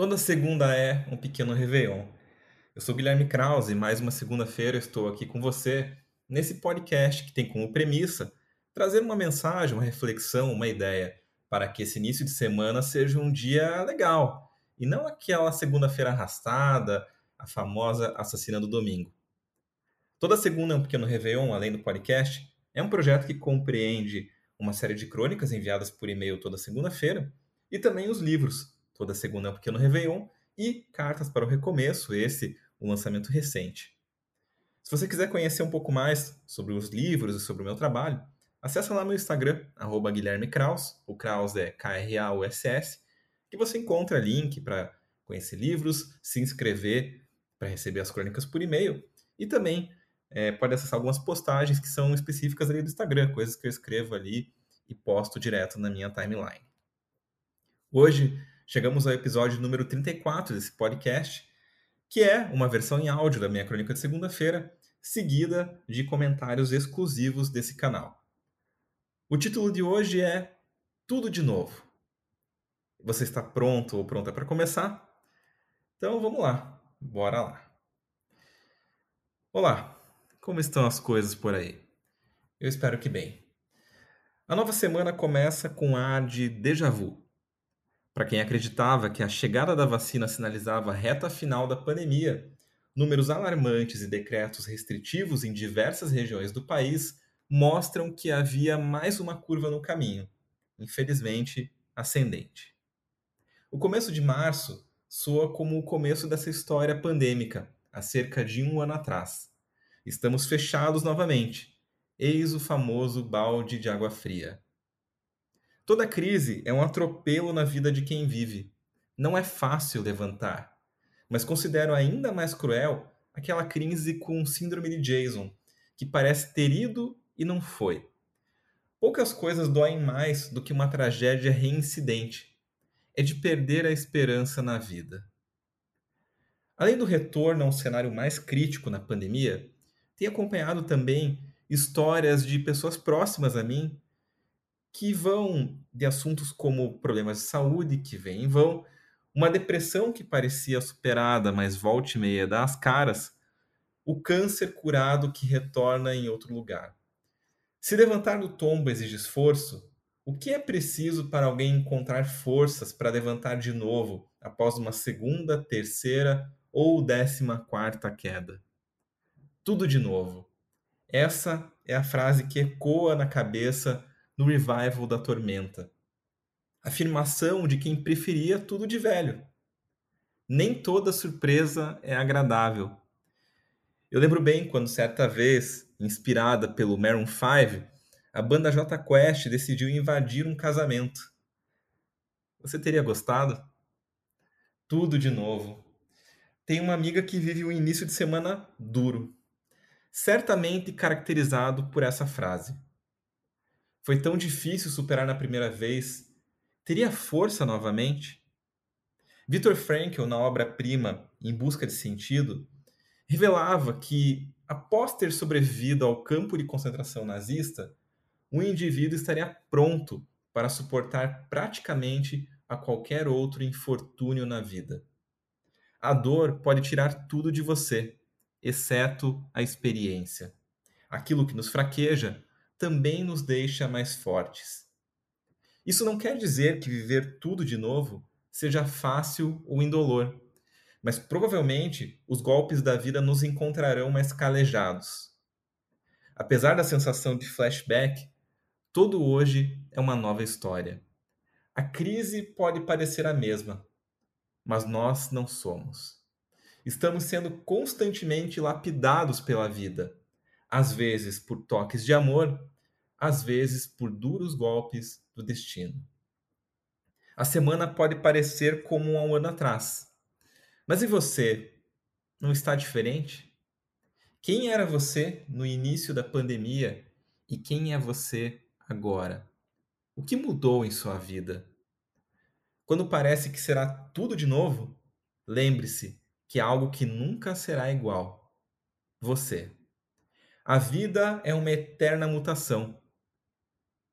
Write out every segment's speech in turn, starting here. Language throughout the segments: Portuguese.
Toda segunda é um pequeno Réveillon. Eu sou Guilherme Krause e mais uma segunda-feira estou aqui com você nesse podcast que tem como premissa trazer uma mensagem, uma reflexão, uma ideia para que esse início de semana seja um dia legal e não aquela segunda-feira arrastada, a famosa assassina do domingo. Toda segunda é um pequeno Réveillon, além do podcast, é um projeto que compreende uma série de crônicas enviadas por e-mail toda segunda-feira e também os livros Toda segunda é um pequeno Réveillon e Cartas para o Recomeço, esse um lançamento recente. Se você quiser conhecer um pouco mais sobre os livros e sobre o meu trabalho, acessa lá meu Instagram, arroba Guilherme Kraus, o Kraus é K-R-A-U-S-S, que você encontra link para conhecer livros, se inscrever para receber as crônicas por e-mail e também é, pode acessar algumas postagens que são específicas ali do Instagram, coisas que eu escrevo ali e posto direto na minha timeline. Hoje chegamos ao episódio número 34 desse podcast, que é uma versão em áudio da minha crônica de segunda-feira, seguida de comentários exclusivos desse canal. O título de hoje é Tudo de Novo. Você está pronto ou pronta para começar? Então vamos lá, bora lá. Olá, como estão as coisas por aí? Eu espero que bem. A nova semana começa com ar de déjà vu. Para quem acreditava que a chegada da vacina sinalizava a reta final da pandemia, números alarmantes e decretos restritivos em diversas regiões do país mostram que havia mais uma curva no caminho, infelizmente ascendente. O começo de março soa como o começo dessa história pandêmica, há cerca de um ano atrás. Estamos fechados novamente. Eis o famoso balde de água fria. Toda crise é um atropelo na vida de quem vive. Não é fácil levantar. Mas considero ainda mais cruel aquela crise com síndrome de Jason, que parece ter ido e não foi. Poucas coisas doem mais do que uma tragédia reincidente. É de perder a esperança na vida. Além do retorno a um cenário mais crítico na pandemia, tenho acompanhado também histórias de pessoas próximas a mim que vão de assuntos como problemas de saúde, que vêm vão, uma depressão que parecia superada, mas volte e meia dá as caras, o câncer curado que retorna em outro lugar. Se levantar do tombo exige esforço, o que é preciso para alguém encontrar forças para levantar de novo após uma segunda, terceira ou décima quarta queda? Tudo de novo. Essa é a frase que ecoa na cabeça no revival da Tormenta. Afirmação de quem preferia tudo de velho. Nem toda surpresa é agradável. Eu lembro bem quando, certa vez, inspirada pelo Maroon 5, a banda J Quest decidiu invadir um casamento. Você teria gostado? Tudo de novo. Tem uma amiga que vive um início de semana duro, certamente caracterizado por essa frase. Foi tão difícil superar na primeira vez. Teria força novamente? Viktor Frankl, na obra-prima Em Busca de Sentido, revelava que, após ter sobrevivido ao campo de concentração nazista, um indivíduo estaria pronto para suportar praticamente a qualquer outro infortúnio na vida. A dor pode tirar tudo de você, exceto a experiência. Aquilo que nos fraqueja também nos deixa mais fortes. Isso não quer dizer que viver tudo de novo seja fácil ou indolor, mas provavelmente os golpes da vida nos encontrarão mais calejados. Apesar da sensação de flashback, todo hoje é uma nova história. A crise pode parecer a mesma, mas nós não somos. Estamos sendo constantemente lapidados pela vida, às vezes por toques de amor, às vezes por duros golpes do destino. A semana pode parecer como há um ano atrás. Mas e você? Não está diferente? Quem era você no início da pandemia e quem é você agora? O que mudou em sua vida? Quando parece que será tudo de novo, lembre-se que é algo que nunca será igual. Você. A vida é uma eterna mutação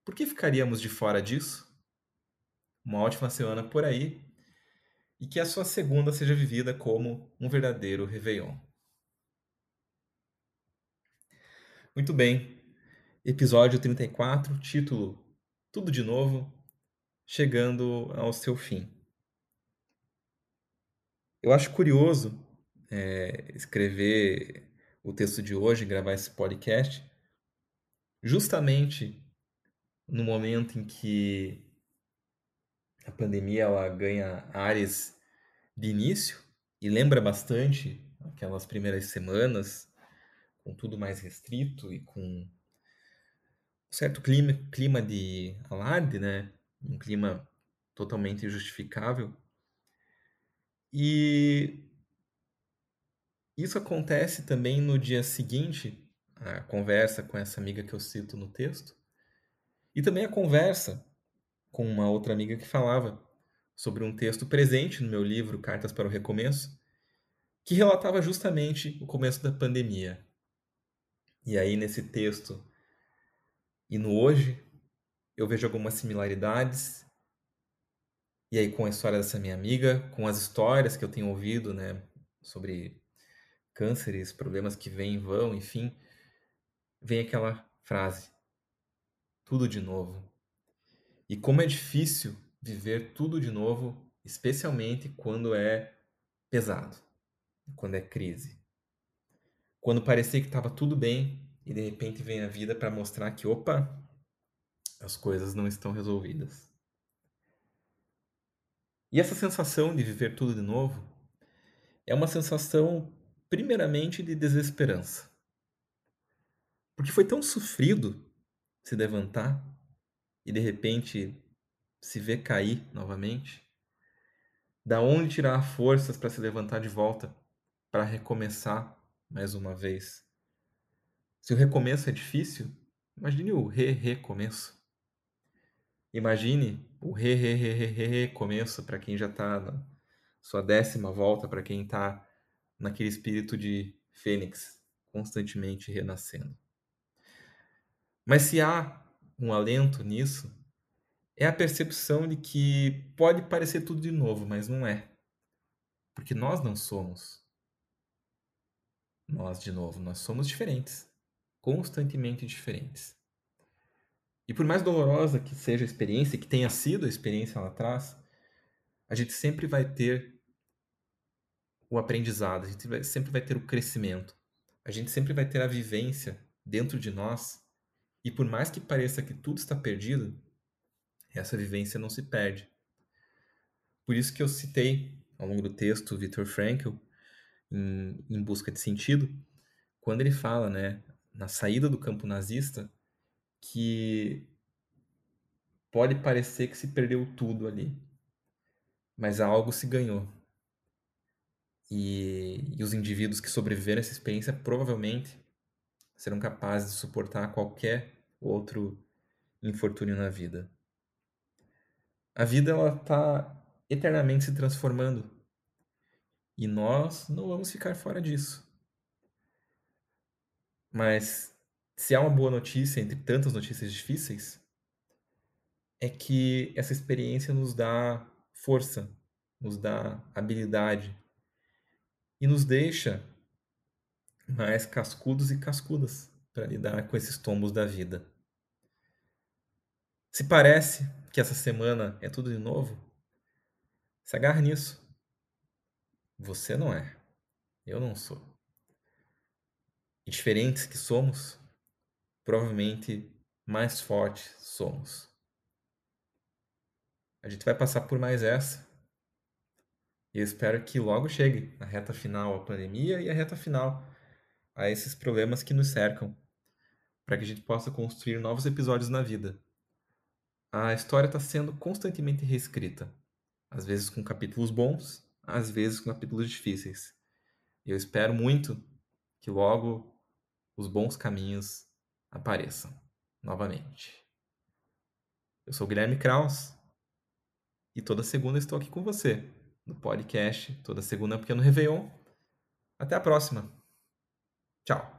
por que ficaríamos de fora disso? Uma ótima semana por aí. e que a sua segunda seja vivida como um verdadeiro Réveillon. Muito bem, episódio 34, título Tudo de Novo, chegando ao seu fim. Eu acho curioso é, escrever o texto de hoje, gravar esse podcast, justamente no momento em que a pandemia ela ganha áreas de início e lembra bastante aquelas primeiras semanas, com tudo mais restrito e com um certo clima, clima de alarde, né? Um clima totalmente injustificável. E isso acontece também no dia seguinte, a conversa com essa amiga que eu cito no texto, e também a conversa com uma outra amiga que falava sobre um texto presente no meu livro Cartas para o Recomeço, que relatava justamente o começo da pandemia. E aí, nesse texto e no hoje, eu vejo algumas similaridades. E aí, com a história dessa minha amiga, com as histórias que eu tenho ouvido, né, sobre cânceres, problemas que vêm e vão, enfim, vem aquela frase: tudo de novo. E como é difícil viver tudo de novo, especialmente quando é pesado, quando é crise. Quando parecia que estava tudo bem e de repente vem a vida para mostrar que, opa, as coisas não estão resolvidas. E essa sensação de viver tudo de novo é uma sensação, primeiramente, de desesperança. Porque foi tão sofrido se levantar e de repente se vê cair novamente? Da onde tirar forças para se levantar de volta, para recomeçar mais uma vez? Se o recomeço é difícil, imagine o re-recomeço. Imagine o re-re-re-re-recomeço para quem já está na sua décima volta, para quem está naquele espírito de fênix, constantemente renascendo. Mas se há um alento nisso é a percepção de que pode parecer tudo de novo, mas não é. Porque nós não somos nós de novo, nós somos diferentes, constantemente diferentes. E por mais dolorosa que seja a experiência, que tenha sido a experiência lá atrás, a gente sempre vai ter o aprendizado, a gente sempre vai ter o crescimento, a gente sempre vai ter a vivência dentro de nós e por mais que pareça que tudo está perdido, essa vivência não se perde. Por isso que eu citei ao longo do texto Viktor Frankl em, em Busca de Sentido, quando ele fala, né, na saída do campo nazista, que pode parecer que se perdeu tudo ali, mas algo se ganhou. E, e os indivíduos que sobreviveram a essa experiência provavelmente serão capazes de suportar qualquer outro infortúnio na vida. A vida ela está eternamente se transformando e nós não vamos ficar fora disso. Mas se há uma boa notícia entre tantas notícias difíceis, é que essa experiência nos dá força, nos dá habilidade e nos deixa mais cascudos e cascudas para lidar com esses tombos da vida. Se parece que essa semana é tudo de novo, se agarre nisso. Você não é. Eu não sou. E diferentes que somos, provavelmente mais fortes somos. A gente vai passar por mais essa. E eu espero que logo chegue a reta final a pandemia e a reta final a esses problemas que nos cercam para que a gente possa construir novos episódios na vida. A história está sendo constantemente reescrita, às vezes com capítulos bons, às vezes com capítulos difíceis. Eu espero muito que logo os bons caminhos apareçam novamente. Eu sou Guilherme Kraus e toda segunda estou aqui com você no podcast, toda segunda porque no Réveillon. Até a próxima. Tchau.